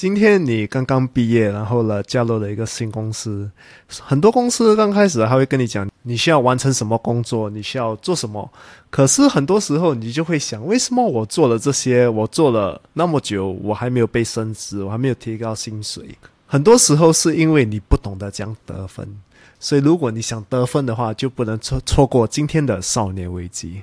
今天你刚刚毕业，然后呢，加入了一个新公司。很多公司刚开始还会跟你讲，你需要完成什么工作，你需要做什么。可是很多时候，你就会想，为什么我做了这些，我做了那么久，我还没有被升职，我还没有提高薪水？很多时候是因为你不懂得讲得分。所以，如果你想得分的话，就不能错错过今天的少年危机。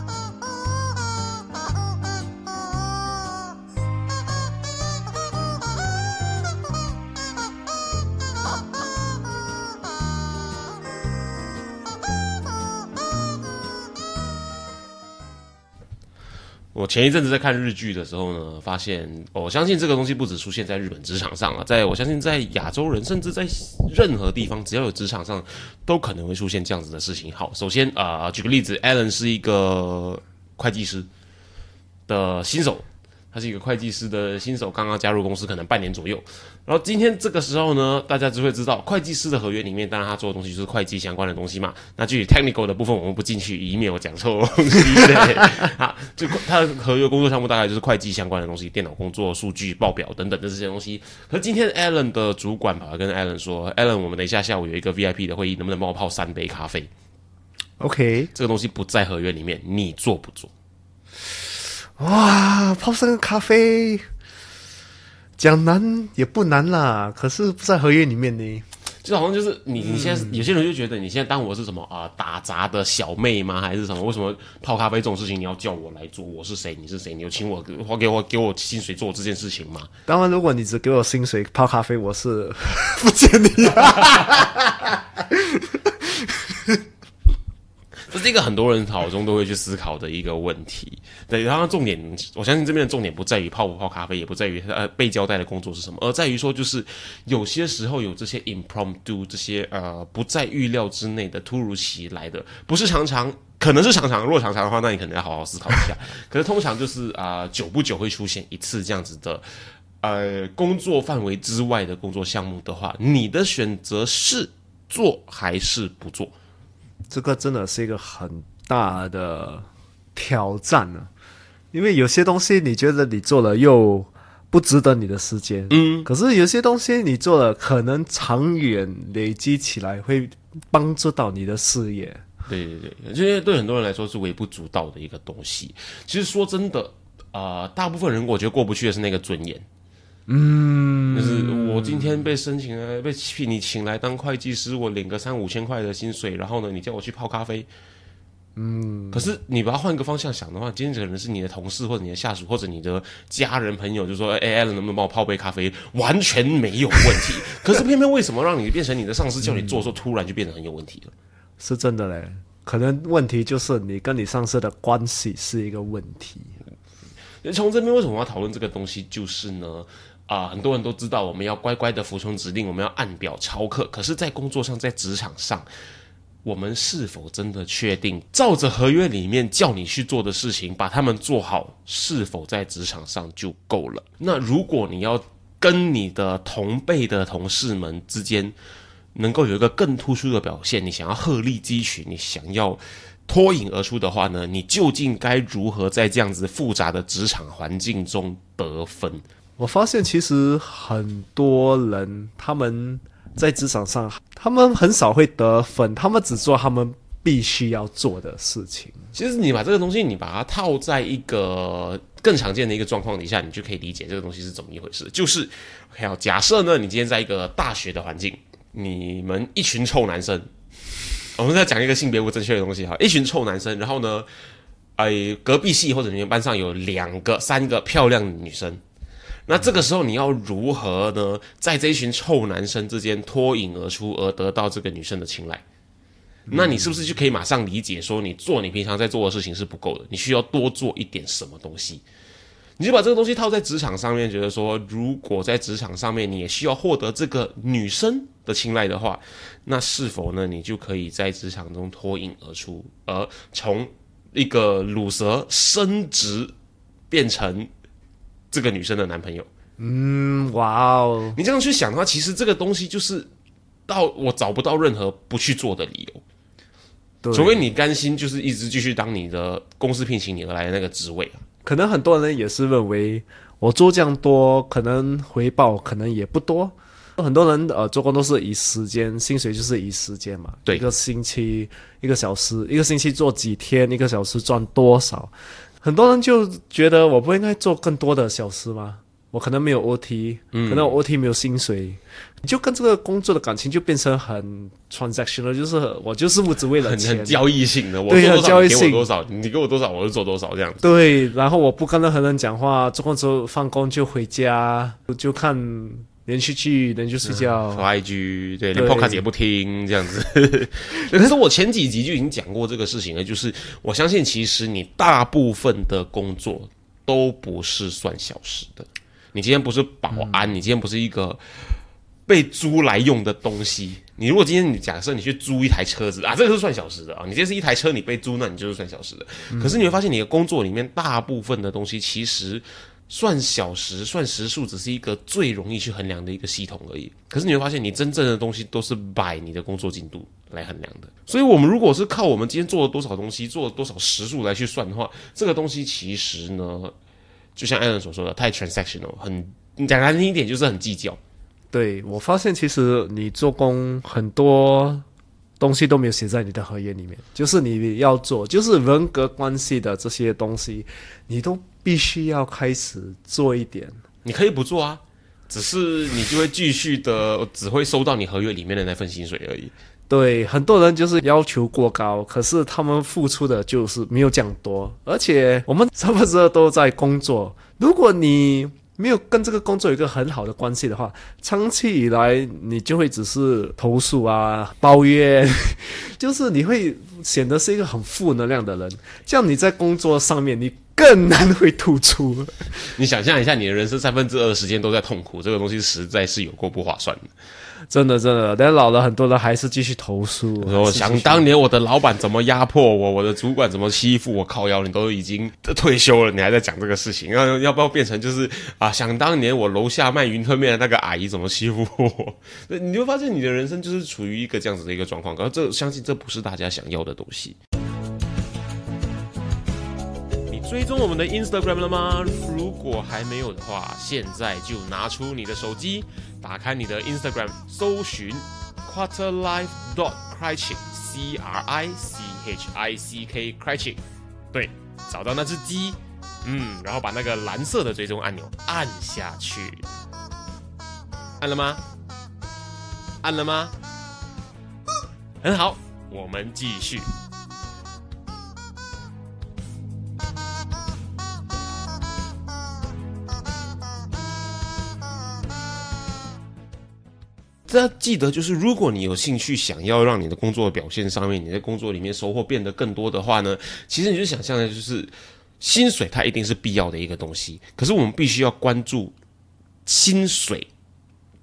我前一阵子在看日剧的时候呢，发现我相信这个东西不止出现在日本职场上啊，在我相信在亚洲人，甚至在任何地方，只要有职场上，都可能会出现这样子的事情。好，首先啊，举个例子，Allen 是一个会计师的新手。他是一个会计师的新手，刚刚加入公司，可能半年左右。然后今天这个时候呢，大家就会知道，会计师的合约里面，当然他做的东西就是会计相关的东西嘛。那具体 technical 的部分，我们不进去，以免我讲错东西。好，就他的合约工作项目大概就是会计相关的东西，电脑工作、数据、报表等等的这些东西。可是今天 Allen 的主管跑来跟 Allen 说：“Allen，我们等一下下午有一个 VIP 的会议，能不能帮我泡三杯咖啡？”OK，这个东西不在合约里面，你做不做？哇，泡上个咖啡，讲难也不难啦。可是不在合约里面呢，就好像就是你，你现在有些人就觉得你现在当我是什么啊，打杂的小妹吗？还是什么？为什么泡咖啡这种事情你要叫我来做？我是谁？你是谁？你有请我花给我给我薪水做这件事情吗？当然，如果你只给我薪水泡咖啡，我是不见你。这是一个很多人脑中都会去思考的一个问题。对，然后重点，我相信这边的重点不在于泡不泡咖啡，也不在于呃被交代的工作是什么，而在于说，就是有些时候有这些 impromptu 这些呃不在预料之内的突如其来的，不是常常，可能是常常，如果常常的话，那你可能要好好思考一下。可是通常就是啊，久不久会出现一次这样子的呃工作范围之外的工作项目的话，你的选择是做还是不做？这个真的是一个很大的挑战呢，因为有些东西你觉得你做了又不值得你的时间，嗯，可是有些东西你做了，可能长远累积起来会帮助到你的事业。对对对，这些对很多人来说是微不足道的一个东西。其实说真的，啊，大部分人我觉得过不去的是那个尊严。嗯，就是我今天被申请了，被你请来当会计师，我领个三五千块的薪水，然后呢，你叫我去泡咖啡，嗯，可是你把它换个方向想的话，今天可能是你的同事或者你的下属或者你的家人朋友，就说，哎，Allen 能不能帮我泡杯咖啡？完全没有问题。可是偏偏为什么让你变成你的上司叫你做的时候，突然就变得很有问题了？是真的嘞，可能问题就是你跟你上司的关系是一个问题。从这边为什么要讨论这个东西？就是呢。啊，很多人都知道我们要乖乖的服从指令，我们要按表操课。可是，在工作上，在职场上，我们是否真的确定照着合约里面叫你去做的事情，把他们做好，是否在职场上就够了？那如果你要跟你的同辈的同事们之间能够有一个更突出的表现，你想要鹤立鸡群，你想要脱颖而出的话呢？你究竟该如何在这样子复杂的职场环境中得分？我发现其实很多人他们在职场上，他们很少会得分，他们只做他们必须要做的事情。其实你把这个东西，你把它套在一个更常见的一个状况底下，你就可以理解这个东西是怎么一回事。就是好，假设呢，你今天在一个大学的环境，你们一群臭男生，我们在讲一个性别不正确的东西哈，一群臭男生，然后呢，哎，隔壁系或者你们班上有两个、三个漂亮女生。那这个时候你要如何呢？在这一群臭男生之间脱颖而出，而得到这个女生的青睐？那你是不是就可以马上理解说，你做你平常在做的事情是不够的，你需要多做一点什么东西？你就把这个东西套在职场上面，觉得说，如果在职场上面你也需要获得这个女生的青睐的话，那是否呢，你就可以在职场中脱颖而出，而从一个乳蛇升职变成这个女生的男朋友？嗯，哇哦，你这样去想的话，其实这个东西就是到我找不到任何不去做的理由。对除非你甘心，就是一直继续当你的公司聘请你而来的那个职位啊。可能很多人也是认为我做这样多，可能回报可能也不多。很多人呃做工都是以时间，薪水就是以时间嘛。对一个星期一个小时，一个星期做几天，一个小时赚多少？很多人就觉得我不应该做更多的小时吗？我可能没有 OT，、可嗯能我 OT 没有薪水，你就跟这个工作的感情就变成很 transactional，就是我就是物质为了钱交易性的，我对很做多少你给我交易性多少，你给我多少我就做多少这样子。对，然后我不跟任何人讲话，做工之后放工就回家，就看连续剧，连续睡觉。发 IG，对，连 Podcast 也不听这样子。可是我前几集就已经讲过这个事情了，就是我相信其实你大部分的工作都不是算小时的。你今天不是保安，你今天不是一个被租来用的东西。你如果今天你假设你去租一台车子啊，这个是算小时的啊。你今天是一台车，你被租，那你就是算小时的。可是你会发现，你的工作里面大部分的东西其实算小时、算时数，只是一个最容易去衡量的一个系统而已。可是你会发现，你真正的东西都是摆你的工作进度来衡量的。所以，我们如果是靠我们今天做了多少东西、做了多少时数来去算的话，这个东西其实呢，就像艾伦所说的，太 transactional，很讲难听一点就是很计较。对我发现，其实你做工很多东西都没有写在你的合约里面，就是你要做，就是人格关系的这些东西，你都必须要开始做一点。你可以不做啊，只是你就会继续的，只会收到你合约里面的那份薪水而已。对，很多人就是要求过高，可是他们付出的就是没有这样多，而且我们差不多都在工作，如果你没有跟这个工作有一个很好的关系的话，长期以来你就会只是投诉啊、抱怨，就是你会显得是一个很负能量的人，这样你在工作上面你更难会突出。你想象一下，你的人生三分之二的时间都在痛苦，这个东西实在是有过不划算的。真的真的，但老了很多人还是继续投诉。我说，想当年我的老板怎么压迫我，我的主管怎么欺负我，靠腰，你都已经退休了，你还在讲这个事情，要要不要变成就是啊？想当年我楼下卖云吞面的那个阿姨怎么欺负我？对你就发现你的人生就是处于一个这样子的一个状况，可是这相信这不是大家想要的东西。你追踪我们的 Instagram 了吗？如果还没有的话，现在就拿出你的手机，打开你的 Instagram，搜寻 Quarter Life dot Criching C R I C H I C K Criching，对，找到那只鸡，嗯，然后把那个蓝色的追踪按钮按下去，按了吗？按了吗？很好，我们继续。这要记得，就是如果你有兴趣想要让你的工作表现上面，你在工作里面收获变得更多的话呢，其实你就想象的就是薪水它一定是必要的一个东西，可是我们必须要关注薪水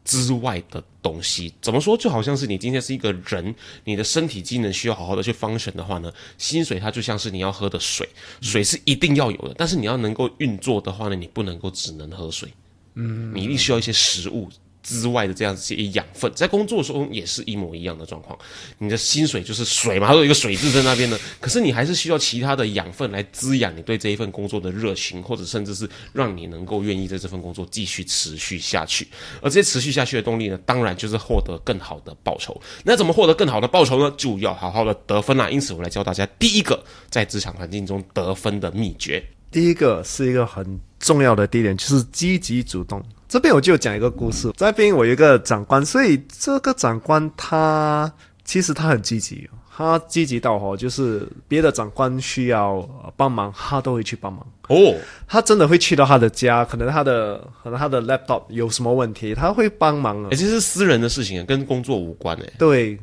之外的东西。怎么说？就好像是你今天是一个人，你的身体机能需要好好的去 function 的话呢，薪水它就像是你要喝的水，水是一定要有的，但是你要能够运作的话呢，你不能够只能喝水，嗯，你一定需要一些食物。之外的这样子一些养分，在工作中也是一模一样的状况。你的薪水就是水嘛，它有一个水字在那边呢。可是你还是需要其他的养分来滋养你对这一份工作的热情，或者甚至是让你能够愿意在这份工作继续持续下去。而这些持续下去的动力呢，当然就是获得更好的报酬。那怎么获得更好的报酬呢？就要好好的得分啦。因此，我来教大家第一个在职场环境中得分的秘诀。第一个是一个很重要的第一点，就是积极主动。这边我就讲一个故事，这边我有一个长官，所以这个长官他其实他很积极，他积极到哦，就是别的长官需要呃帮忙，他都会去帮忙。哦，他真的会去到他的家，可能他的可能他的 laptop 有什么问题，他会帮忙啊哎、。这是私人的事情啊，跟工作无关哎、对，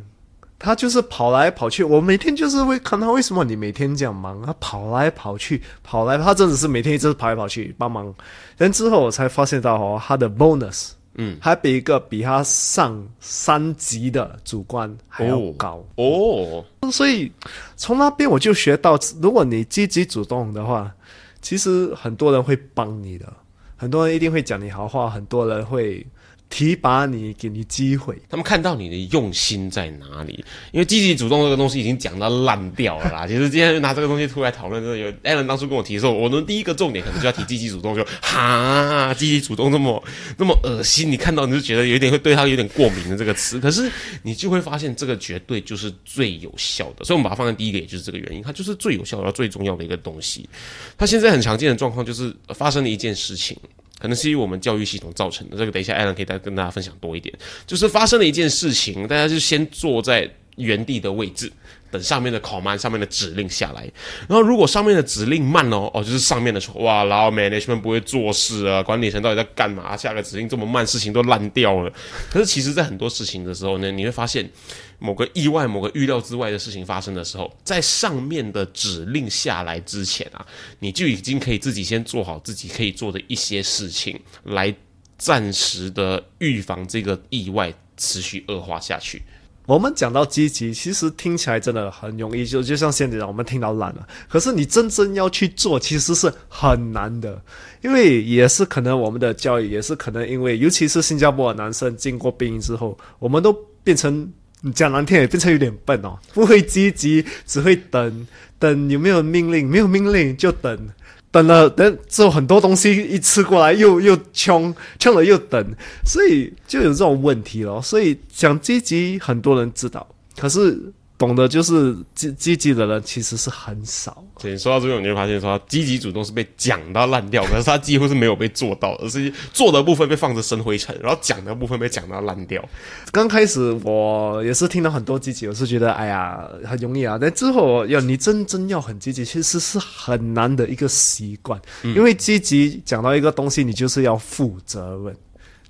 他就是跑来跑去，我每天就是会看他为什么你每天这样忙，他跑来跑去，跑来，他真的是每天一直跑来跑去帮忙。但之后我才发现到哦，他的 bonus，嗯，还比一个比他上三级的主管还要高。哦，所以从那边我就学到，如果你积极主动的话，其实很多人会帮你的，很多人一定会讲你好话，很多人会提拔你，给你机会。他们看到你的用心在哪里？因为积极主动这个东西已经讲到烂掉了啦。其实今天拿这个东西出来讨论，真的有 Alan 当初跟我提的时候，我的第一个重点可能就要提积极主动，就哈，积极主动这么那么恶心，你看到你就觉得有点会对他有点过敏的这个词，可是你就会发现这个绝对就是最有效的，所以我们把它放在第一个，也就是这个原因，它就是最有效的、最重要的一个东西。它现在很常见的状况就是发生了一件事情。可能是因为我们教育系统造成的，这个等一下艾伦可以再跟大家分享多一点。就是发生了一件事情，大家就先坐在原地的位置，等上面的 command 上面的指令下来。然后如果上面的指令慢哦，哦，就是上面的错哇，然后 management 不会做事啊，管理层到底在干嘛？下个指令这么慢，事情都烂掉了。可是其实，在很多事情的时候呢，你会发现。某个意外、某个预料之外的事情发生的时候，在上面的指令下来之前啊，你就已经可以自己先做好自己可以做的一些事情，来暂时的预防这个意外持续恶化下去。我们讲到积极，其实听起来真的很容易，就就像现在我们听到懒了，可是你真正要去做，其实是很难的，因为也是可能我们的教育，也是可能因为，尤其是新加坡的男生经过兵役之后，我们都变成你。讲难听也变成有点笨哦，不会积极，只会等等有没有命令，没有命令就等，等了等之后很多东西一吃过来又又冲冲了又等，所以就有这种问题咯。所以想积极，很多人知道，可是。懂得就是积积极的人其实是很少。对，说到这边，你会发现说积极主动是被讲到烂掉，可是他几乎是没有被做到，而是做的部分被放着生灰尘，然后讲的部分被讲到烂掉。刚开始我也是听到很多积极，我是觉得哎呀很容易啊，但之后要你真正要很积极，其实是很难的一个习惯，因为积极讲到一个东西，你就是要负责任。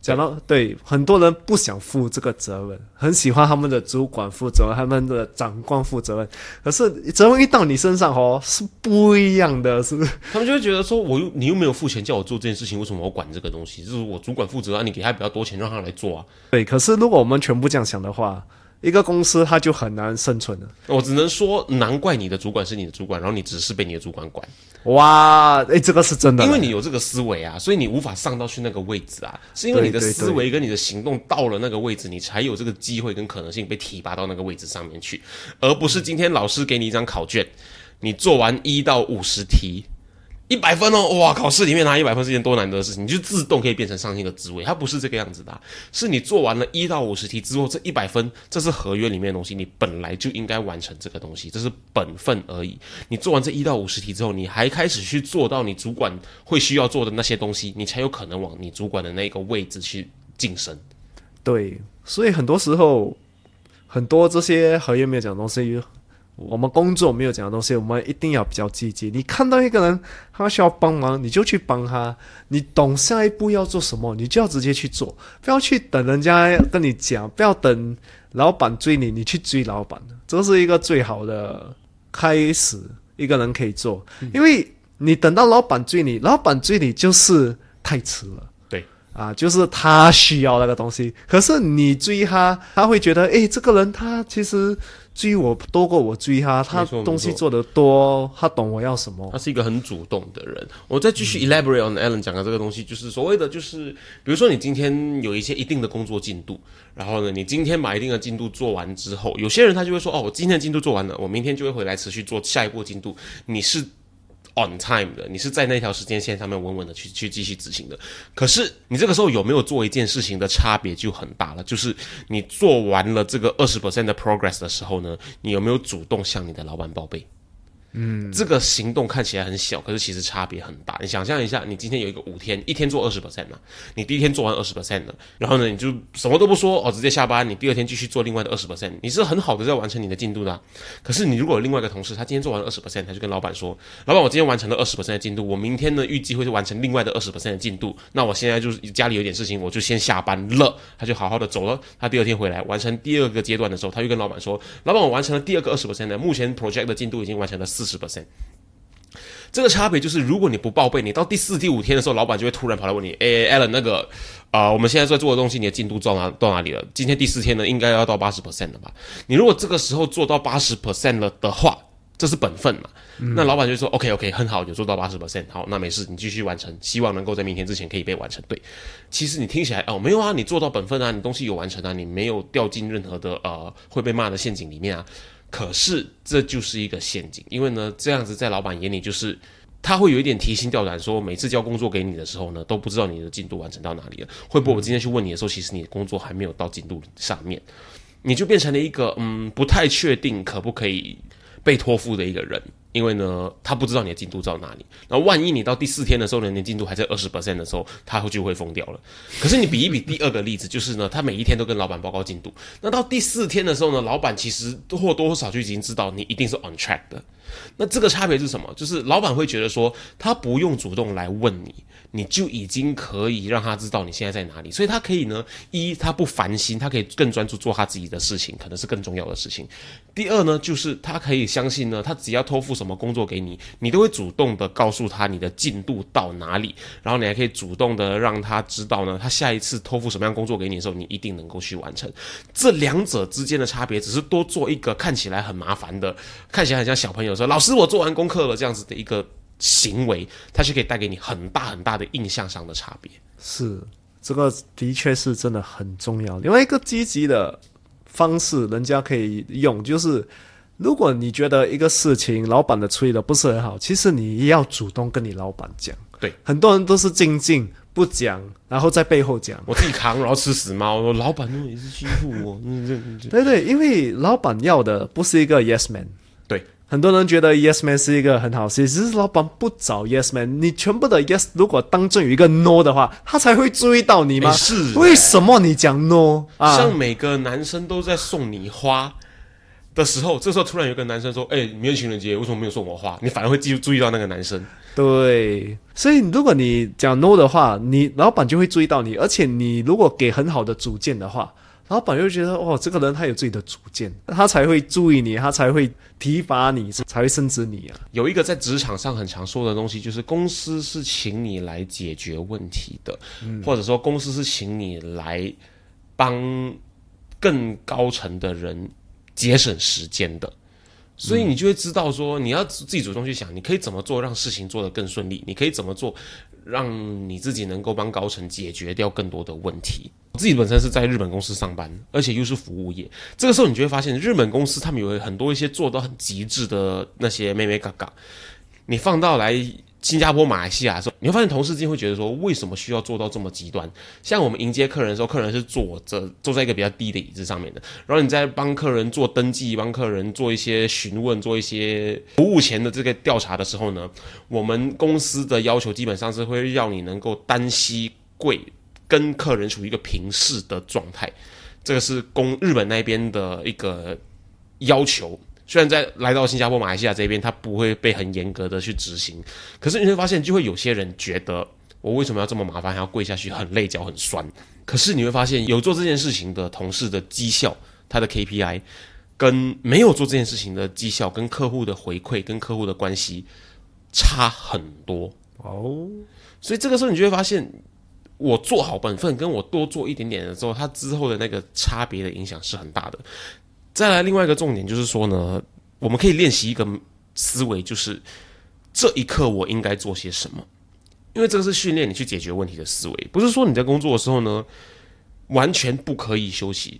讲到对，很多人不想负这个责任，很喜欢他们的主管负责，他们的长官负责任。可是责任一到你身上哦，是不一样的，是不是？他们就会觉得说，我又你又没有付钱叫我做这件事情，为什么我管这个东西？就是我主管负责啊，你给他比较多钱让他来做啊。对，可是如果我们全部这样想的话。一个公司它就很难生存了。我只能说，难怪你的主管是你的主管，然后你只是被你的主管管。哇，诶，这个是真的，因为你有这个思维啊，所以你无法上到去那个位置啊。是因为你的思维跟你的行动到了那个位置，你才有这个机会跟可能性被提拔到那个位置上面去，而不是今天老师给你一张考卷，你做完一到五十题。一百分哦，哇！考试里面拿一百分是件多难得的事情，你就自动可以变成上一个职位。它不是这个样子的，是你做完了一到五十题之后，这一百分，这是合约里面的东西，你本来就应该完成这个东西，这是本分而已。你做完这一到五十题之后，你还开始去做到你主管会需要做的那些东西，你才有可能往你主管的那个位置去晋升。对，所以很多时候，很多这些合约没有讲的东西。我们工作没有讲的东西，我们一定要比较积极。你看到一个人他需要帮忙，你就去帮他。你懂下一步要做什么，你就要直接去做，不要去等人家跟你讲，不要等老板追你，你去追老板。这是一个最好的开始，一个人可以做。因为你等到老板追你，老板追你就是太迟了。对啊，就是他需要那个东西，可是你追他，他会觉得，诶，这个人他其实。追我多过我追他，他东西做得多，他懂我要什么。他是一个很主动的人。我再继续 elaborate on Alan 讲的这个东西，就是所谓的，就是比如说你今天有一些一定的工作进度，然后呢，你今天把一定的进度做完之后，有些人他就会说，哦，我今天的进度做完了，我明天就会回来持续做下一步进度。你是。On time 的，你是在那条时间线上面稳稳的去去继续执行的。可是你这个时候有没有做一件事情的差别就很大了。就是你做完了这个二十 percent 的 progress 的时候呢，你有没有主动向你的老板报备？嗯，这个行动看起来很小，可是其实差别很大。你想象一下，你今天有一个五天，一天做二十 percent 嘛，你第一天做完二十 percent 了，然后呢，你就什么都不说哦，直接下班，你第二天继续做另外的二十 percent，你是很好的在完成你的进度的。可是你如果有另外一个同事，他今天做完二十 percent，他就跟老板说，老板，我今天完成了二十 percent 的进度，我明天呢预计会去完成另外的二十 percent 的进度，那我现在就是家里有点事情，我就先下班了，他就好好的走了。他第二天回来完成第二个阶段的时候，他就跟老板说，老板，我完成了第二个二十 percent 的，目前 project 的进度已经完成了四十 percent。这个差别就是，如果你不报备，你到第四、第五天的时候，老板就会突然跑来问你：“哎，Allen，那个啊，我们现在在做的东西，你的进度到哪到哪里了？今天第四天呢，应该要到八十 percent 了吧？你如果这个时候做到八十 percent 了的话，这是本分嘛？那老板就说：OK，OK，很好，有做到八十 percent，好，那没事，你继续完成，希望能够在明天之前可以被完成。对，其实你听起来哦，没有啊，你做到本分啊，你东西有完成啊，你没有掉进任何的呃会被骂的陷阱里面啊。可是这就是一个陷阱，因为呢，这样子在老板眼里就是他会有一点提心吊胆，说每次交工作给你的时候呢，都不知道你的进度完成到哪里了。会不会我今天去问你的时候，其实你的工作还没有到进度上面，你就变成了一个嗯不太确定可不可以被托付的一个人。因为呢，他不知道你的进度到哪里。那万一你到第四天的时候，你的进度还在二十 percent 的时候，他就会疯掉了。可是你比一比第二个例子，就是呢，他每一天都跟老板报告进度。那到第四天的时候呢，老板其实或多或少就已经知道你一定是 on track 的。那这个差别是什么？就是老板会觉得说，他不用主动来问你，你就已经可以让他知道你现在在哪里。所以他可以呢，一他不烦心，他可以更专注做他自己的事情，可能是更重要的事情。第二呢，就是他可以相信呢，他只要托付什么工作给你，你都会主动的告诉他你的进度到哪里，然后你还可以主动的让他知道呢，他下一次托付什么样工作给你的时候，你一定能够去完成。这两者之间的差别，只是多做一个看起来很麻烦的，看起来很像小朋友说。老师，我做完功课了，这样子的一个行为，它是可以带给你很大很大的印象上的差别。是，这个的确是真的很重要。另外一个积极的方式，人家可以用，就是如果你觉得一个事情老板的处理的不是很好，其实你要主动跟你老板讲。对，很多人都是静静不讲，然后在背后讲，我自己扛，然后吃死猫。说老板也是欺负我。嗯，对对，因为老板要的不是一个 yes man。对。很多人觉得 yes man 是一个很好事，只是老板不找 yes man，你全部的 yes 如果当中有一个 no 的话，他才会注意到你吗？是，为什么你讲 no 啊？像每个男生都在送你花的时候，这时候突然有个男生说：“哎，明天情人节为什么没有送我花？”你反而会记注意到那个男生。对，所以如果你讲 no 的话，你老板就会注意到你，而且你如果给很好的主见的话。老板又觉得哦，这个人他有自己的主见，他才会注意你，他才会提拔你，才会升职你啊。有一个在职场上很常说的东西，就是公司是请你来解决问题的，或者说公司是请你来帮更高层的人节省时间的。所以你就会知道说，你要自己主动去想，你可以怎么做让事情做得更顺利，你可以怎么做让你自己能够帮高层解决掉更多的问题。我自己本身是在日本公司上班，而且又是服务业。这个时候，你就会发现日本公司他们有很多一些做到很极致的那些妹妹嘎嘎，你放到来新加坡、马来西亚的时候，你会发现同事之间会觉得说，为什么需要做到这么极端？像我们迎接客人的时候，客人是坐着坐在一个比较低的椅子上面的，然后你在帮客人做登记、帮客人做一些询问、做一些服务前的这个调查的时候呢，我们公司的要求基本上是会要你能够单膝跪。跟客人处于一个平视的状态，这个是公日本那边的一个要求。虽然在来到新加坡、马来西亚这边，他不会被很严格的去执行，可是你会发现，就会有些人觉得，我为什么要这么麻烦，还要跪下去，很累，脚很酸。可是你会发现，有做这件事情的同事的绩效，他的 KPI，跟没有做这件事情的绩效，跟客户的回馈，跟客户的关系差很多哦。所以这个时候，你就会发现。我做好本分，跟我多做一点点的时候，它之后的那个差别的影响是很大的。再来，另外一个重点就是说呢，我们可以练习一个思维，就是这一刻我应该做些什么，因为这个是训练你去解决问题的思维，不是说你在工作的时候呢完全不可以休息，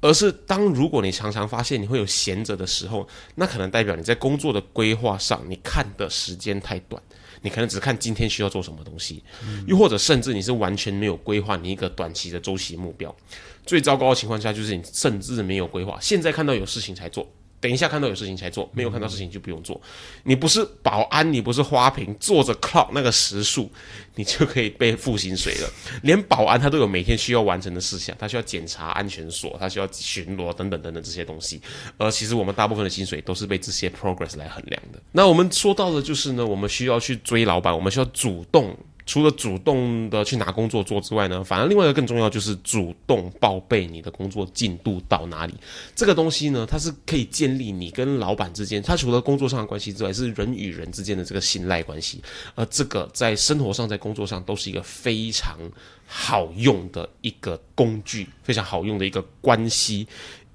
而是当如果你常常发现你会有闲着的时候，那可能代表你在工作的规划上你看的时间太短。你可能只看今天需要做什么东西，又或者甚至你是完全没有规划你一个短期的周期目标。最糟糕的情况下就是你甚至没有规划，现在看到有事情才做，等一下看到有事情才做，没有看到事情就不用做。你不是保安，你不是花瓶，坐着 clock 那个时数，你就可以被付薪水了。连保安他都有每天需要完成的事项，他需要检查安全锁，他需要巡逻等等等等这些东西。而其实我们大部分的薪水都是被这些 progress 来衡量的。那我们说到的就是呢，我们需要去追老板，我们需要主动。除了主动的去拿工作做之外呢，反而另外一个更重要就是主动报备你的工作进度到哪里。这个东西呢，它是可以建立你跟老板之间，它除了工作上的关系之外，是人与人之间的这个信赖关系。而这个在生活上、在工作上都是一个非常好用的一个工具，非常好用的一个关系。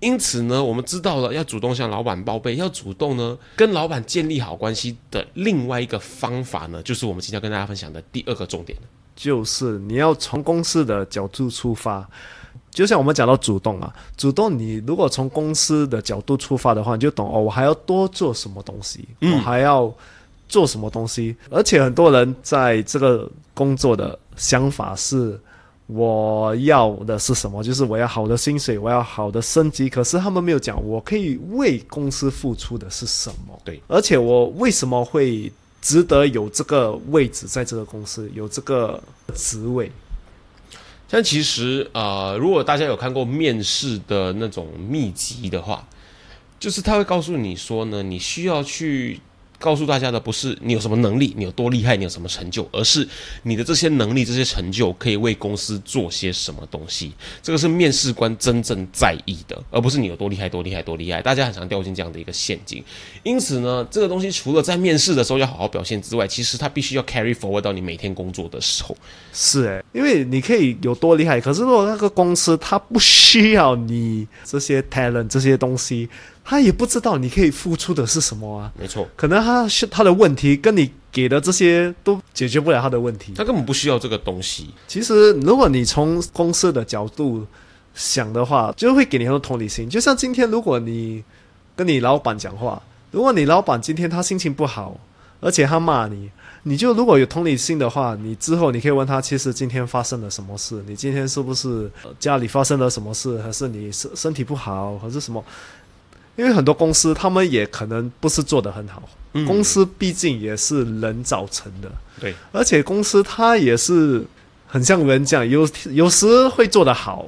因此呢，我们知道了要主动向老板报备，要主动呢跟老板建立好关系的另外一个方法呢，就是我们今天要跟大家分享的第二个重点，就是你要从公司的角度出发。就像我们讲到主动啊，主动你如果从公司的角度出发的话，你就懂哦，我还要多做什么东西，我还要做什么东西。而且很多人在这个工作的想法是。我要的是什么？就是我要好的薪水，我要好的升级。可是他们没有讲，我可以为公司付出的是什么？对，而且我为什么会值得有这个位置，在这个公司有这个职位？但其实，呃，如果大家有看过面试的那种秘籍的话，就是他会告诉你说呢，你需要去。告诉大家的不是你有什么能力，你有多厉害，你有什么成就，而是你的这些能力、这些成就可以为公司做些什么东西。这个是面试官真正在意的，而不是你有多厉害、多厉害、多厉害。大家很常掉进这样的一个陷阱。因此呢，这个东西除了在面试的时候要好好表现之外，其实它必须要 carry forward 到你每天工作的时候。是诶，因为你可以有多厉害，可是如果那个公司它不需要你这些 talent 这些东西。他也不知道你可以付出的是什么啊？没错，可能他是他的问题，跟你给的这些都解决不了他的问题。他根本不需要这个东西。其实，如果你从公司的角度想的话，就会给你很多同理心。就像今天，如果你跟你老板讲话，如果你老板今天他心情不好，而且他骂你，你就如果有同理心的话，你之后你可以问他，其实今天发生了什么事？你今天是不是家里发生了什么事？还是你身身体不好，还是什么？因为很多公司，他们也可能不是做得很好。公司毕竟也是人造成的，对。而且公司它也是很像人这样，有有时会做得好，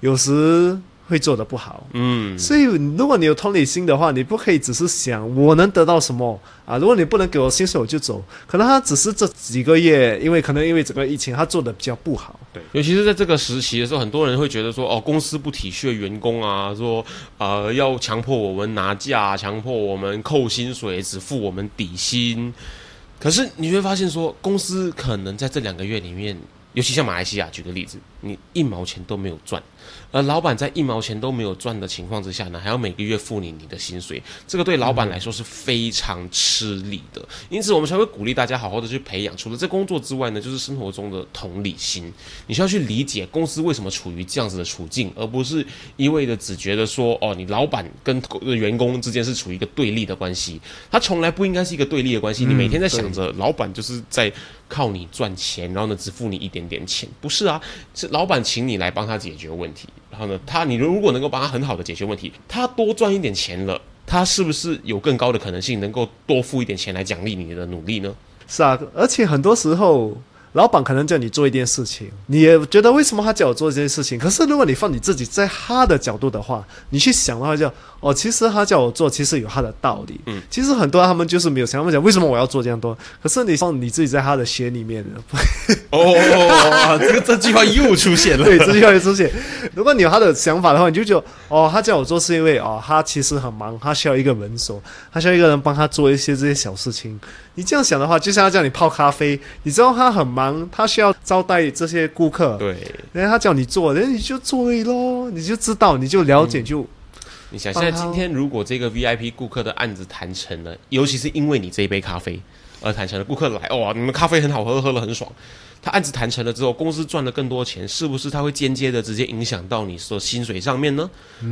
有时。会做的不好，嗯，所以如果你有同理心的话，你不可以只是想我能得到什么啊？如果你不能给我薪水，我就走。可能他只是这几个月，因为可能因为整个疫情，他做的比较不好。对，尤其是在这个时期的时候，很多人会觉得说，哦，公司不体恤员工啊，说呃要强迫我们拿假，强迫我们扣薪水，只付我们底薪。可是你会发现说，公司可能在这两个月里面，尤其像马来西亚，举个例子，你一毛钱都没有赚。而老板在一毛钱都没有赚的情况之下呢，还要每个月付你你的薪水，这个对老板来说是非常吃力的。因此，我们才会鼓励大家好好的去培养。除了在工作之外呢，就是生活中的同理心。你需要去理解公司为什么处于这样子的处境，而不是一味的只觉得说，哦，你老板跟员工之间是处于一个对立的关系。他从来不应该是一个对立的关系。你每天在想着老板就是在靠你赚钱，然后呢只付你一点点钱，不是啊？是老板请你来帮他解决问题。然后呢，他你如果能够帮他很好的解决问题，他多赚一点钱了，他是不是有更高的可能性能够多付一点钱来奖励你的努力呢？是啊，而且很多时候。老板可能叫你做一件事情，你也觉得为什么他叫我做这件事情？可是如果你放你自己在他的角度的话，你去想的话，就哦，其实他叫我做，其实有他的道理。嗯，其实很多他们就是没有想，他们讲为什么我要做这样多？可是你放你自己在他的鞋里面，哦，这个这句话又出现了。对，这句话又出现。如果你有他的想法的话，你就觉得哦，他叫我做是因为哦，他其实很忙，他需要一个人手，他需要一个人帮他做一些这些小事情。你这样想的话，就像他叫你泡咖啡，你知道他很忙，他需要招待这些顾客。对，人家他叫你做，然后你就做咯，你就知道，你就了解，就。你想，现在今天如果这个 VIP 顾客的案子谈成了，尤其是因为你这一杯咖啡而谈成了，顾客来，哇，你们咖啡很好喝，喝了很爽。他案子谈成了之后，公司赚了更多钱，是不是他会间接的直接影响到你说薪水上面呢？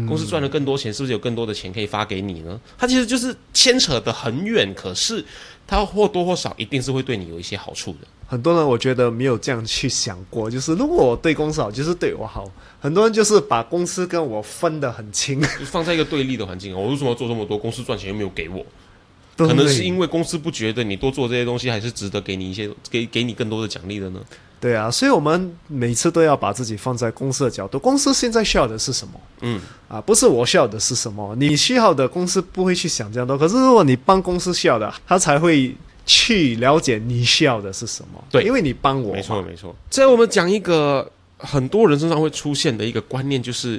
公司赚了更多钱，是不是有更多的钱可以发给你呢？他其实就是牵扯的很远，可是。他或多或少一定是会对你有一些好处的。很多人我觉得没有这样去想过，就是如果我对公司好，就是对我好。很多人就是把公司跟我分得很清，就放在一个对立的环境啊。我为什么要做这么多？公司赚钱又没有给我，可能是因为公司不觉得你多做这些东西，还是值得给你一些给给你更多的奖励的呢？对啊，所以我们每次都要把自己放在公司的角度，公司现在需要的是什么？嗯，啊，不是我需要的是什么？你需要的公司不会去想这样多，可是如果你帮公司需要的，他才会去了解你需要的是什么。对因为你帮我，没错没错。在我们讲一个很多人身上会出现的一个观念，就是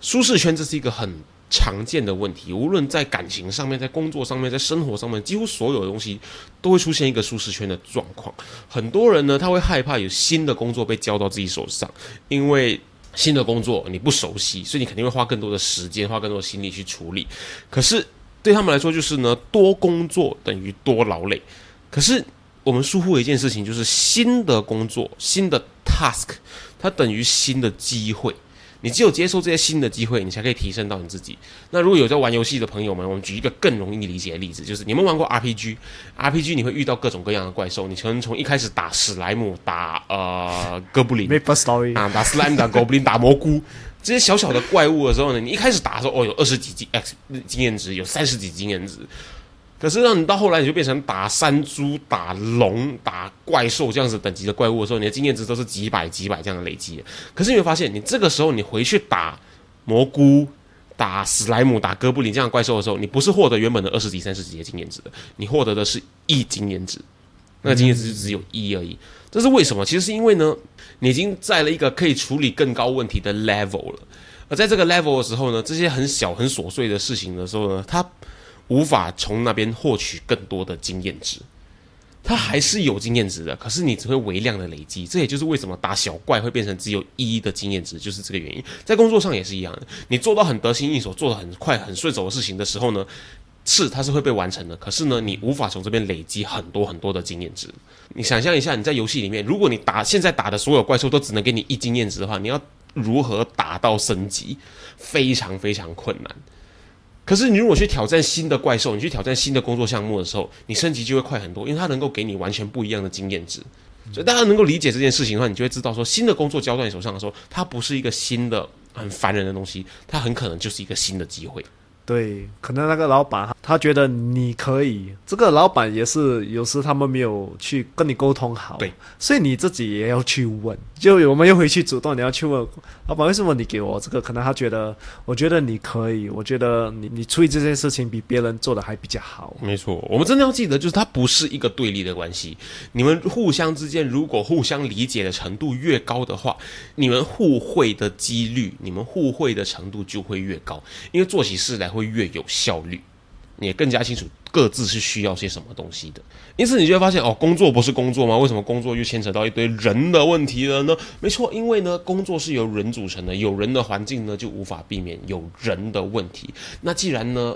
舒适圈，这是一个很常见的问题。无论在感情上面，在工作上面，在生活上面，几乎所有的东西都会出现一个舒适圈的状况。很多人呢，他会害怕有新的工作被交到自己手上，因为。新的工作你不熟悉，所以你肯定会花更多的时间、花更多的心力去处理。可是对他们来说，就是呢，多工作等于多劳累。可是我们疏忽一件事情，就是新的工作、新的 task，它等于新的机会。你只有接受这些新的机会，你才可以提升到你自己。那如果有在玩游戏的朋友们，我们举一个更容易理解的例子，就是你们玩过 RPG，RPG 你会遇到各种各样的怪兽，你可能从一开始打史莱姆、打呃哥布林啊，打 slime、打 goblin、打蘑菇这些小小的怪物的时候呢，你一开始打的时候，哦，有二十几经 x 经验值，有三十几经验值。可是让你到后来，你就变成打山猪、打龙、打怪兽这样子等级的怪物的时候，你的经验值都是几百、几百这样的累积。可是你会发现，你这个时候你回去打蘑菇、打史莱姆、打哥布林这样怪兽的时候，你不是获得原本的二十几、三十几的经验值的，你获得的是一经验值，那个经验值只有一而已。这是为什么？其实是因为呢，你已经在了一个可以处理更高问题的 level 了。而在这个 level 的时候呢，这些很小很琐碎的事情的时候呢，它无法从那边获取更多的经验值。它还是有经验值的，可是你只会微量的累积。这也就是为什么打小怪会变成只有一的经验值，就是这个原因。在工作上也是一样的，你做到很得心应手、做的很快、很顺手的事情的时候呢，是它是会被完成的。可是呢，你无法从这边累积很多很多的经验值。你想象一下，你在游戏里面，如果你打现在打的所有怪兽都只能给你一经验值的话，你要如何打到升级？非常非常困难。可是你如果去挑战新的怪兽，你去挑战新的工作项目的时候，你升级就会快很多，因为它能够给你完全不一样的经验值。所以大家能够理解这件事情的话，你就会知道说，新的工作交到你手上的时候，它不是一个新的很烦人的东西，它很可能就是一个新的机会。对，可能那个老板他觉得你可以，这个老板也是有时他们没有去跟你沟通好，对，所以你自己也要去问，就我们又回去主动你要去问老板为什么你给我这个，可能他觉得，我觉得你可以，我觉得你你处理这件事情比别人做的还比较好，没错，我们真的要记得，就是它不是一个对立的关系。你们互相之间如果互相理解的程度越高的话，你们互惠的几率，你们互惠的程度就会越高，因为做起事来会越有效率，你你也更加清楚各自是需要些什么东西的。因此，你就会发现，哦，工作不是工作吗？为什么工作又牵扯到一堆人的问题了呢？没错，因为呢，工作是由人组成的，有人的环境呢，就无法避免有人的问题。那既然呢，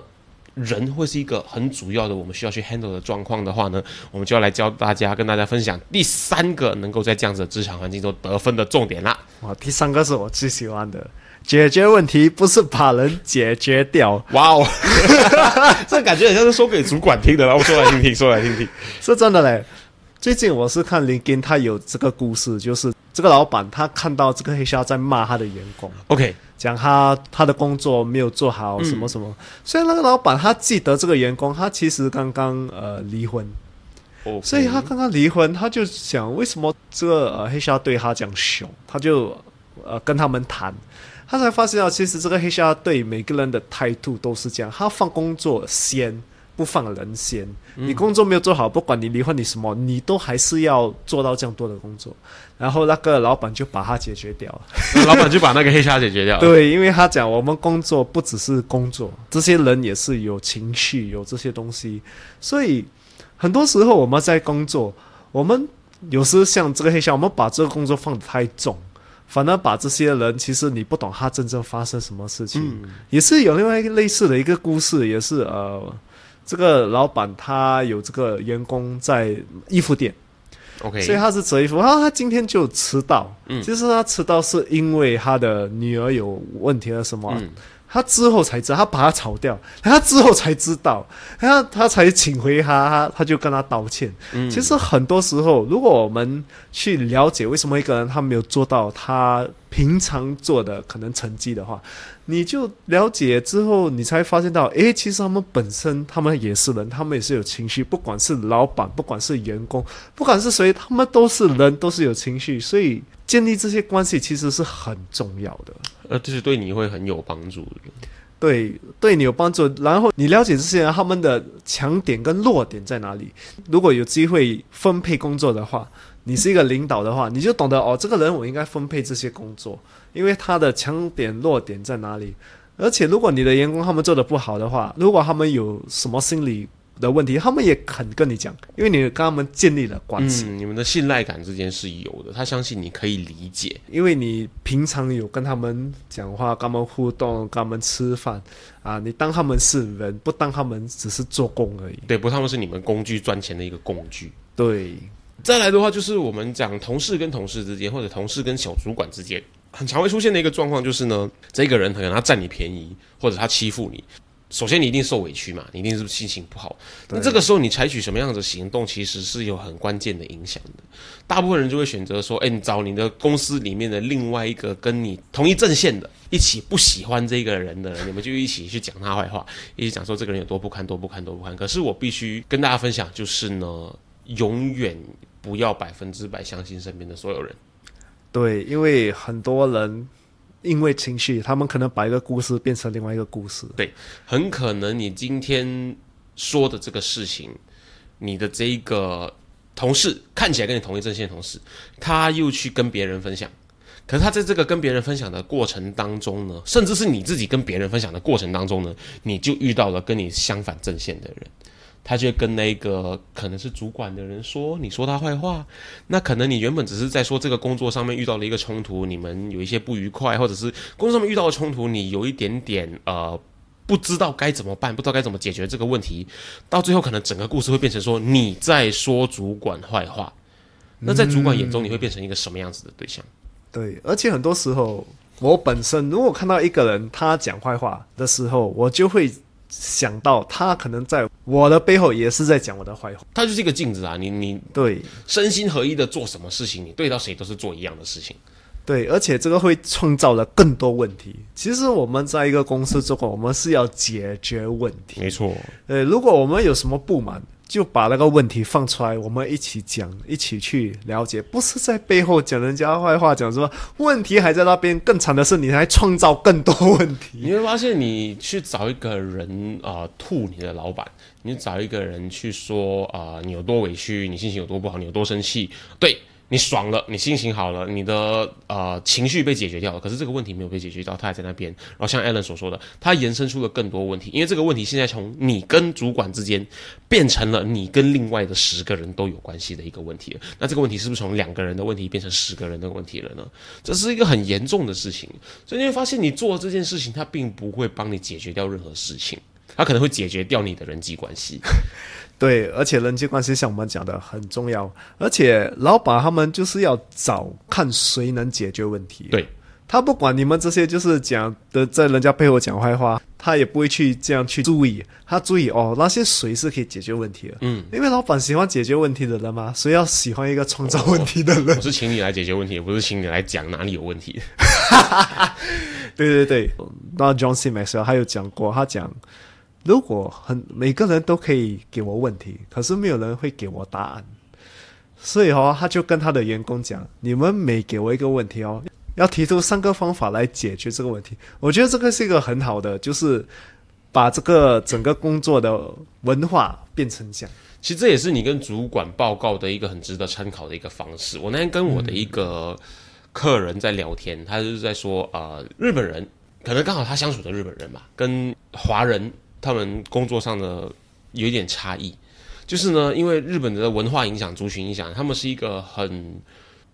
人会是一个很主要的我们需要去 handle 的状况的话呢，我们就要来教大家跟大家分享第三个能够在这样子的职场环境中得分的重点啦。哇，第三个是我最喜欢的，解决问题不是把人解决掉，哇哦，这感觉很像是说给主管听的，然后说来听听，说来听听。是真的嘞。最近我是看 LinkedIn，他有这个故事，就是这个老板他看到这个黑虾在骂他的员工，OK，讲他他的工作没有做好，什么什么。所以那个老板他记得这个员工，他其实刚刚呃离婚，哦，所以他刚刚离婚，他就想为什么这个呃黑虾对他这样凶，他就呃跟他们谈，他才发现啊，其实这个黑虾对每个人的态度都是这样，他放工作先。不放人先，你工作没有做好，不管你离婚你什么，你都还是要做到这样多的工作。然后那个老板就把他解决掉了。老板就把那个黑虾解决掉了。对，因为他讲我们工作不只是工作，这些人也是有情绪，有这些东西，所以很多时候我们在工作，我们有时像这个黑瞎，我们把这个工作放得太重，反而把这些人，其实你不懂他真正发生什么事情。也是有另外一个类似的一个故事，也是呃，这个老板他有这个员工在衣服店。OK，所以他是折衣服，然后他今天就迟到。嗯其实他迟到是因为他的女儿有问题了什么，嗯他之后才知道，他把他炒掉，他之后才知道，他他才请回他，他他就跟他道歉。其实很多时候，如果我们去了解为什么一个人他没有做到他平常做的可能成绩的话，你就了解之后，你才发现到，诶，其实他们本身他们也是人，他们也是有情绪，不管是老板，不管是员工，不管是谁，他们都是人，都是有情绪，所以建立这些关系其实是很重要的。呃，就是对你会很有帮助的。对，对你有帮助。然后你了解这些人他们的强点跟弱点在哪里。如果有机会分配工作的话，你是一个领导的话，你就懂得哦，这个人我应该分配这些工作，因为他的强点弱点在哪里。而且如果你的员工他们做的不好的话，如果他们有什么心理，的问题，他们也肯跟你讲，因为你跟他们建立了关系，你们的信赖感之间是有的，他相信你可以理解，因为你平常有跟他们讲话，跟他们互动，跟他们吃饭啊，你当他们是人，不当他们只是做工而已，对，不，他们是你们工具赚钱的一个工具，对。再来的话，就是我们讲同事跟同事之间，或者同事跟小主管之间，很常会出现的一个状况，就是呢，这个人可能他占你便宜，或者他欺负你。首先，你一定受委屈嘛，你一定是心情不好。那这个时候，你采取什么样的行动，其实是有很关键的影响的。大部分人就会选择说：“哎，你找你的公司里面的另外一个跟你同一阵线的，一起不喜欢这个人的人，你们就一起去讲他坏话，一起讲说这个人有多不堪，多不堪，多不堪。”可是我必须跟大家分享，就是呢，永远不要百分之百相信身边的所有人。对，因为很多人。因为情绪，他们可能把一个故事变成另外一个故事。对，很可能你今天说的这个事情，你的这一个同事看起来跟你同一阵线，同事他又去跟别人分享，可是他在这个跟别人分享的过程当中呢，甚至是你自己跟别人分享的过程当中呢，你就遇到了跟你相反阵线的人。他就跟那个可能是主管的人说，你说他坏话，那可能你原本只是在说这个工作上面遇到了一个冲突，你们有一些不愉快，或者是工作上面遇到的冲突，你有一点点呃不知道该怎么办，不知道该怎么解决这个问题，到最后可能整个故事会变成说你在说主管坏话，那在主管眼中你会变成一个什么样子的对象？对，而且很多时候我本身如果看到一个人他讲坏话的时候，我就会。想到他可能在我的背后也是在讲我的坏话，他就是一个镜子啊！你你对身心合一的做什么事情，你对到谁都是做一样的事情，对，而且这个会创造了更多问题。其实我们在一个公司做工，我们是要解决问题，没错。呃，如果我们有什么不满。就把那个问题放出来，我们一起讲，一起去了解，不是在背后讲人家坏话，讲什么问题还在那边。更惨的是，你还创造更多问题。你会发现，你去找一个人啊吐你的老板，你找一个人去说啊你有多委屈，你心情有多不好，你有多生气，对。你爽了，你心情好了，你的呃情绪被解决掉了。可是这个问题没有被解决掉，他还在那边。然后像艾伦所说的，他延伸出了更多问题，因为这个问题现在从你跟主管之间变成了你跟另外的十个人都有关系的一个问题。那这个问题是不是从两个人的问题变成十个人的问题了呢？这是一个很严重的事情。所以你会发现，你做这件事情，它并不会帮你解决掉任何事情，他可能会解决掉你的人际关系。对，而且人际关系像我们讲的很重要，而且老板他们就是要找看谁能解决问题。对，他不管你们这些就是讲的在人家背后讲坏话，他也不会去这样去注意。他注意哦，那些谁是可以解决问题的？嗯，因为老板喜欢解决问题的人嘛，谁要喜欢一个创造问题的人？我是请你来解决问题，不是请你来讲哪里有问题。对对对，那 John C. Maxwell 他有讲过，他讲。如果很每个人都可以给我问题，可是没有人会给我答案，所以哦，他就跟他的员工讲：你们每给我一个问题哦，要提出三个方法来解决这个问题。我觉得这个是一个很好的，就是把这个整个工作的文化变成这样。其实这也是你跟主管报告的一个很值得参考的一个方式。我那天跟我的一个客人在聊天，他就是在说啊，日本人可能刚好他相处的日本人嘛，跟华人。他们工作上的有一点差异，就是呢，因为日本的文化影响、族群影响，他们是一个很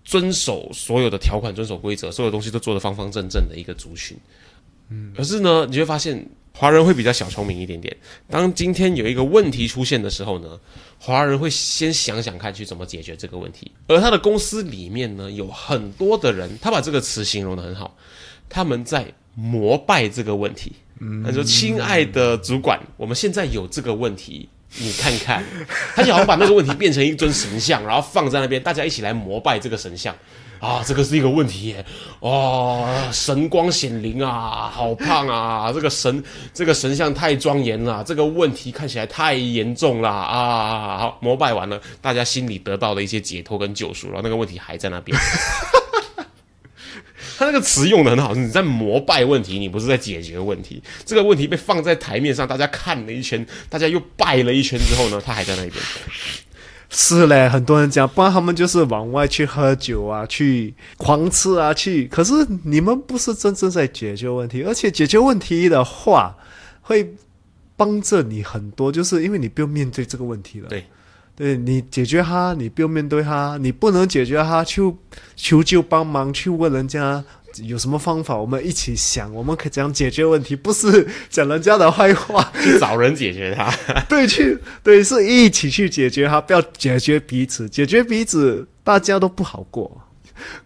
遵守所有的条款、遵守规则，所有东西都做得方方正正的一个族群。嗯，可是呢，你会发现华人会比较小聪明一点点。当今天有一个问题出现的时候呢，华人会先想想看去怎么解决这个问题。而他的公司里面呢，有很多的人，他把这个词形容的很好，他们在膜拜这个问题。他说：“亲爱的主管，我们现在有这个问题，你看看。”他就好像把那个问题变成一尊神像，然后放在那边，大家一起来膜拜这个神像。啊，这个是一个问题耶！哦，神光显灵啊，好胖啊！这个神，这个神像太庄严了，这个问题看起来太严重了啊！好，膜拜完了，大家心里得到了一些解脱跟救赎，然后那个问题还在那边。他那个词用的很好，你在膜拜问题，你不是在解决问题。这个问题被放在台面上，大家看了一圈，大家又拜了一圈之后呢，他还在那边。是嘞，很多人讲，不然他们就是往外去喝酒啊，去狂吃啊，去。可是你们不是真正在解决问题，而且解决问题的话，会帮着你很多，就是因为你不用面对这个问题了。对，对你解决他，你不用面对他，你不能解决他，去求救帮忙，去问人家。有什么方法？我们一起想，我们可以怎样解决问题？不是讲人家的坏话，去找人解决他。对，去对，是一起去解决他，不要解决彼此，解决彼此，大家都不好过。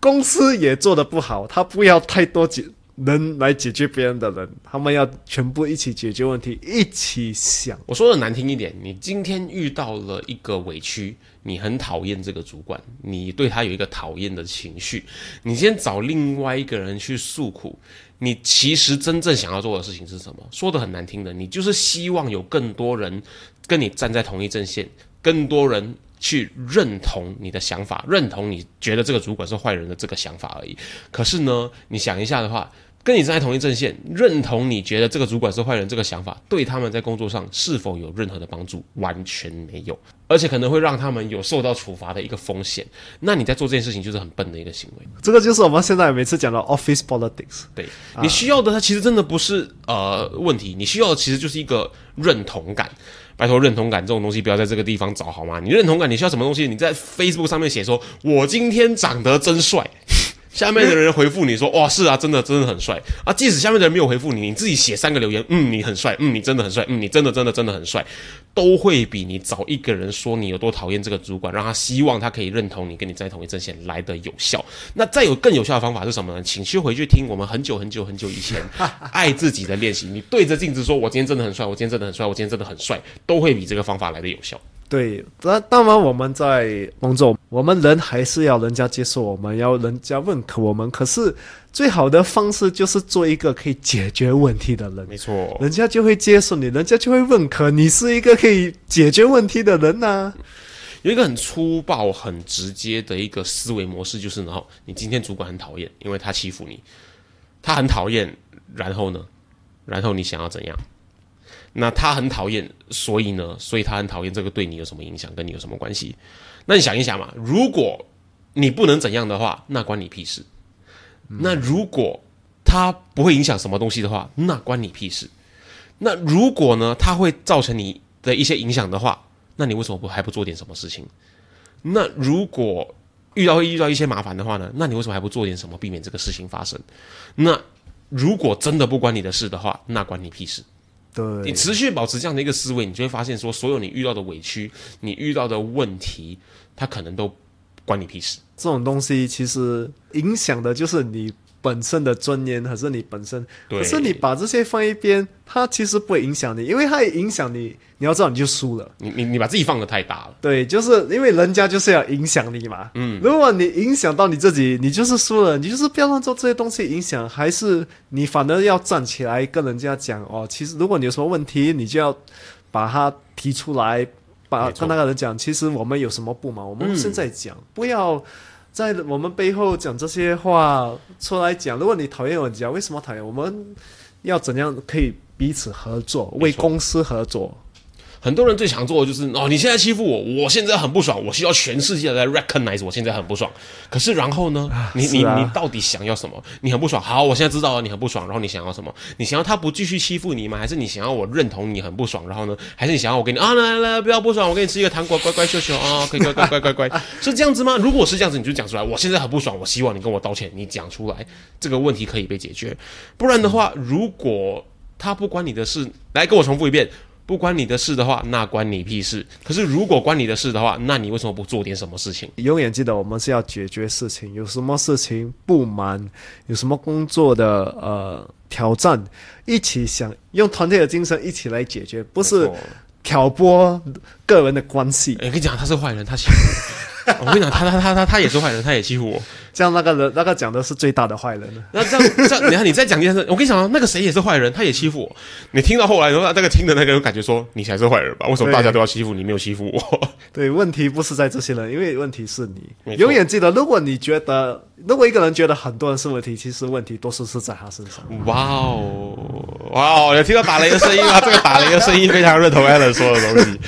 公司也做的不好，他不要太多解。能来解决别人的人，他们要全部一起解决问题，一起想。我说的难听一点，你今天遇到了一个委屈，你很讨厌这个主管，你对他有一个讨厌的情绪，你先找另外一个人去诉苦。你其实真正想要做的事情是什么？说的很难听的，你就是希望有更多人跟你站在同一阵线，更多人去认同你的想法，认同你觉得这个主管是坏人的这个想法而已。可是呢，你想一下的话。跟你站在同一阵线，认同你觉得这个主管是坏人这个想法，对他们在工作上是否有任何的帮助？完全没有，而且可能会让他们有受到处罚的一个风险。那你在做这件事情就是很笨的一个行为。这个就是我们现在每次讲的 office politics。对你需要的，它其实真的不是呃问题，你需要的其实就是一个认同感。拜托，认同感这种东西不要在这个地方找好吗？你认同感，你需要什么东西？你在 Facebook 上面写说：“我今天长得真帅。”下面的人回复你说：“哇，是啊，真的真的很帅啊！”即使下面的人没有回复你，你自己写三个留言，嗯，你很帅，嗯，你真的很帅，嗯，你真的真的真的很帅，都会比你找一个人说你有多讨厌这个主管，让他希望他可以认同你，跟你在同一阵线来的有效。那再有更有效的方法是什么呢？请去回去听我们很久很久很久以前爱自己的练习。你对着镜子说：“我今天真的很帅，我今天真的很帅，我今天真的很帅”，都会比这个方法来的有效。对，那当然我们在工作，我们人还是要人家接受我们，要人家认可我们。可是最好的方式就是做一个可以解决问题的人，没错，人家就会接受你，人家就会认可你是一个可以解决问题的人呐。有一个很粗暴、很直接的一个思维模式，就是然后你今天主管很讨厌，因为他欺负你，他很讨厌，然后呢，然后你想要怎样？那他很讨厌，所以呢，所以他很讨厌这个对你有什么影响，跟你有什么关系？那你想一想嘛，如果你不能怎样的话，那关你屁事。那如果他不会影响什么东西的话，那关你屁事。那如果呢，他会造成你的一些影响的话，那你为什么不还不做点什么事情？那如果遇到会遇到一些麻烦的话呢，那你为什么还不做点什么避免这个事情发生？那如果真的不关你的事的话，那关你屁事。对你持续保持这样的一个思维，你就会发现说，所有你遇到的委屈，你遇到的问题，它可能都关你屁事。这种东西其实影响的就是你。本身的尊严，还是你本身，可是你把这些放一边，它其实不会影响你，因为它影响你，你要知道你就输了。你你你把自己放的太大了。对，就是因为人家就是要影响你嘛。嗯，如果你影响到你自己，你就是输了。你就是不要让做这些东西影响，还是你反而要站起来跟人家讲哦。其实如果你有什么问题，你就要把它提出来，把跟那个人讲。其实我们有什么不满，我们现在讲，不要。在我们背后讲这些话出来讲，如果你讨厌我讲，为什么讨厌？我们要怎样可以彼此合作，为公司合作？很多人最想做的就是哦，你现在欺负我，我现在很不爽，我需要全世界来 recognize 我现在很不爽。可是然后呢，你你你到底想要什么？你很不爽，好，我现在知道了，你很不爽。然后你想要什么？你想要他不继续欺负你吗？还是你想要我认同你很不爽？然后呢？还是你想要我给你啊？来来来，不要不爽，我给你吃一个糖果，乖乖秀秀啊，可以乖乖乖乖乖，是这样子吗？如果是这样子，你就讲出来。我现在很不爽，我希望你跟我道歉。你讲出来，这个问题可以被解决。不然的话，如果他不关你的事，来跟我重复一遍。不关你的事的话，那关你屁事。可是如果关你的事的话，那你为什么不做点什么事情？永远记得，我们是要解决事情，有什么事情不满，有什么工作的呃挑战，一起想用团队的精神一起来解决，不是挑拨个人的关系。我跟你讲，他是坏人，他欺负我。我跟你讲，他他他他他也是坏人，他也欺负我。这样那个人那个讲的是最大的坏人了。那这样这样，你看你再讲一件事，我跟你讲啊，那个谁也是坏人，他也欺负我。你听到后来，然后那个听的那个人感觉说你才是坏人吧？为什么大家都要欺负你，没有欺负我？对，问题不是在这些人，因为问题是你。永远记得，如果你觉得，如果一个人觉得很多人是问题，其实问题多数是在他身上。哇哦，哇哦，有听到打雷的声音吗？这个打雷的声音非常认同 Alan 说的东西。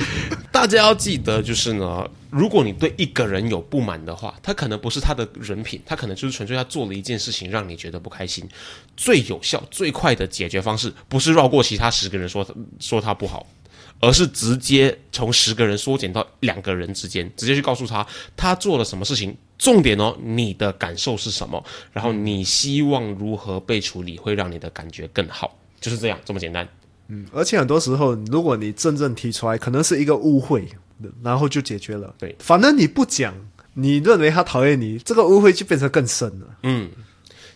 大家要记得，就是呢，如果你对一个人有不满的话，他可能不是他的人品，他可能就是纯粹他做了一件事情让你觉得不开心。最有效、最快的解决方式，不是绕过其他十个人说说他不好，而是直接从十个人缩减到两个人之间，直接去告诉他他做了什么事情。重点哦，你的感受是什么？然后你希望如何被处理，会让你的感觉更好，就是这样，这么简单。嗯而且很多时候，如果你真正提出来，可能是一个误会，然后就解决了。对反正你不讲，你认为他讨厌你，这个误会就变成更深了。嗯，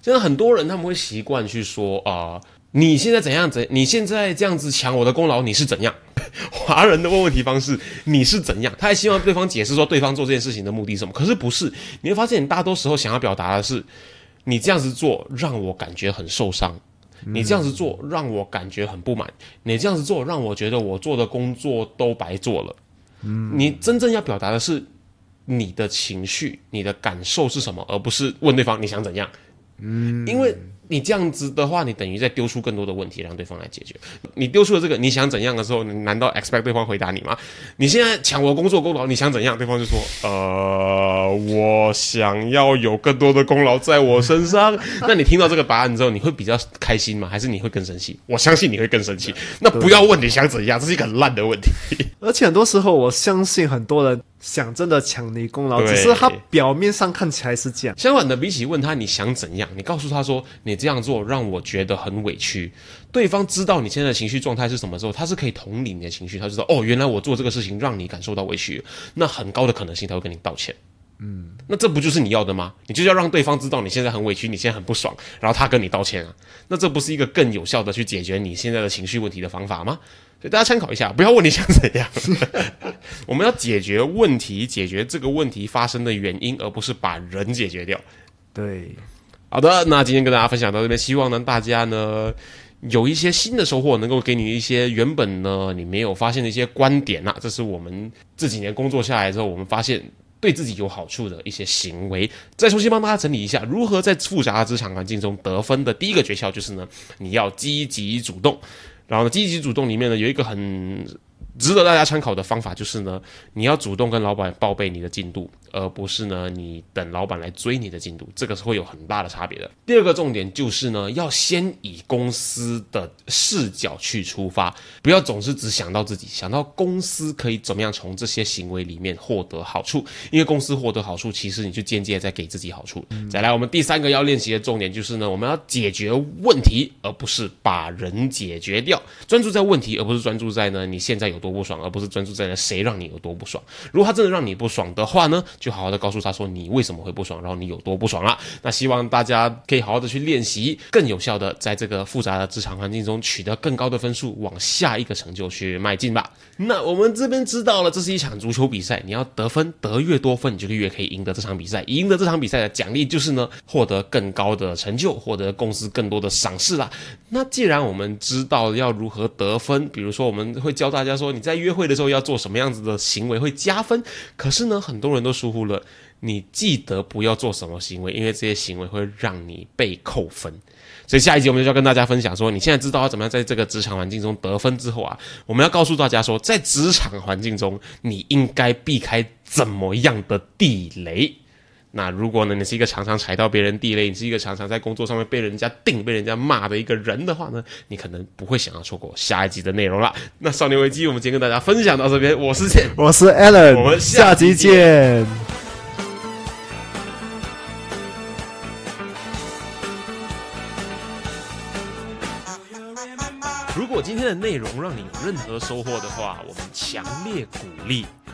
现在很多人他们会习惯去说啊、你现在怎样怎，你现在这样子抢我的功劳，你是怎样？华人的问问题方式，你是怎样？他还希望对方解释说对方做这件事情的目的是什么？可是不是，你会发现，你大多时候想要表达的是，你这样子做让我感觉很受伤。你这样子做让我感觉很不满，你这样子做让我觉得我做的工作都白做了。嗯，你真正要表达的是你的情绪、你的感受是什么，而不是问对方你想怎样。嗯，因为你这样子的话，你等于在丢出更多的问题让对方来解决。你丢出了这个你想怎样的时候，你难道 expect 对方回答你吗？你现在抢我工作功劳，你想怎样？对方就说：呃，我想要有更多的功劳在我身上。那你听到这个答案之后，你会比较开心吗？还是你会更生气？我相信你会更生气。那不要问你想怎样，这是一个很烂的问题。而且很多时候，我相信很多人想真的抢你功劳，只是他表面上看起来是这样。相反的，比起问他你想怎样，你告诉他说你这样做让我觉得很委屈。对方知道你现在的情绪状态是什么时候，他是可以同理你的情绪，他就知道哦，原来我做这个事情让你感受到委屈，那很高的可能性他会跟你道歉。嗯，那这不就是你要的吗？你就是要让对方知道你现在很委屈，你现在很不爽，然后他跟你道歉啊。那这不是一个更有效的去解决你现在的情绪问题的方法吗？所以大家参考一下，不要问你想怎样。我们要解决问题，解决这个问题发生的原因，而不是把人解决掉。对，好的，那今天跟大家分享到这边，希望呢大家呢有一些新的收获，能够给你一些原本呢你没有发现的一些观点啊，这是我们这几年工作下来之后，我们发现。对自己有好处的一些行为，再重新帮大家整理一下，如何在复杂的职场环境中得分的第一个诀窍就是呢，你要积极主动。然后呢，积极主动里面呢有一个很值得大家参考的方法，就是呢，你要主动跟老板报备你的进度，而不是呢你等老板来追你的进度，这个是会有很大的差别的。第二个重点就是呢，要先以公司的视角去出发，不要总是只想到自己，想到公司可以怎么样从这些行为里面获得好处，因为公司获得好处，其实你就间接在给自己好处。再来，我们第三个要练习的重点就是呢，我们要解决问题，而不是把人解决掉，专注在问题，而不是专注在呢你现在有多不爽，而不是专注在呢谁让你有多不爽。如果他真的让你不爽的话呢，就好好的告诉他说你为什么会不爽，然后你有多不爽啦。那希望大家可以好好的去练习，更有效的在这个复杂的职场环境中取得更高的分数，往下一个成就去迈进吧。那我们这边知道了，这是一场足球比赛，你要得分，得越多分，你就越可以赢得这场比赛。赢得这场比赛的奖励就是呢，获得更高的成就，获得公司更多的赏识啦。那既然我们知道要如何得分，比如说我们会教大家说你在约会的时候要做什么样子的行为会加分，可是呢，很多人都疏忽了。你记得不要做什么行为，因为这些行为会让你被扣分。所以下一集我们就要跟大家分享说，你现在知道要怎么样在这个职场环境中得分之后啊，我们要告诉大家说，在职场环境中你应该避开怎么样的地雷。那如果呢，你是一个常常踩到别人地雷，你是一个常常在工作上面被人家定、被人家骂的一个人的话呢，你可能不会想要错过下一集的内容了。那少年危机，我们今天跟大家分享到这边，我是简，我是 Allen，我们下下集集见。如果今天的的内容让你有任何收获的话，我们强烈鼓励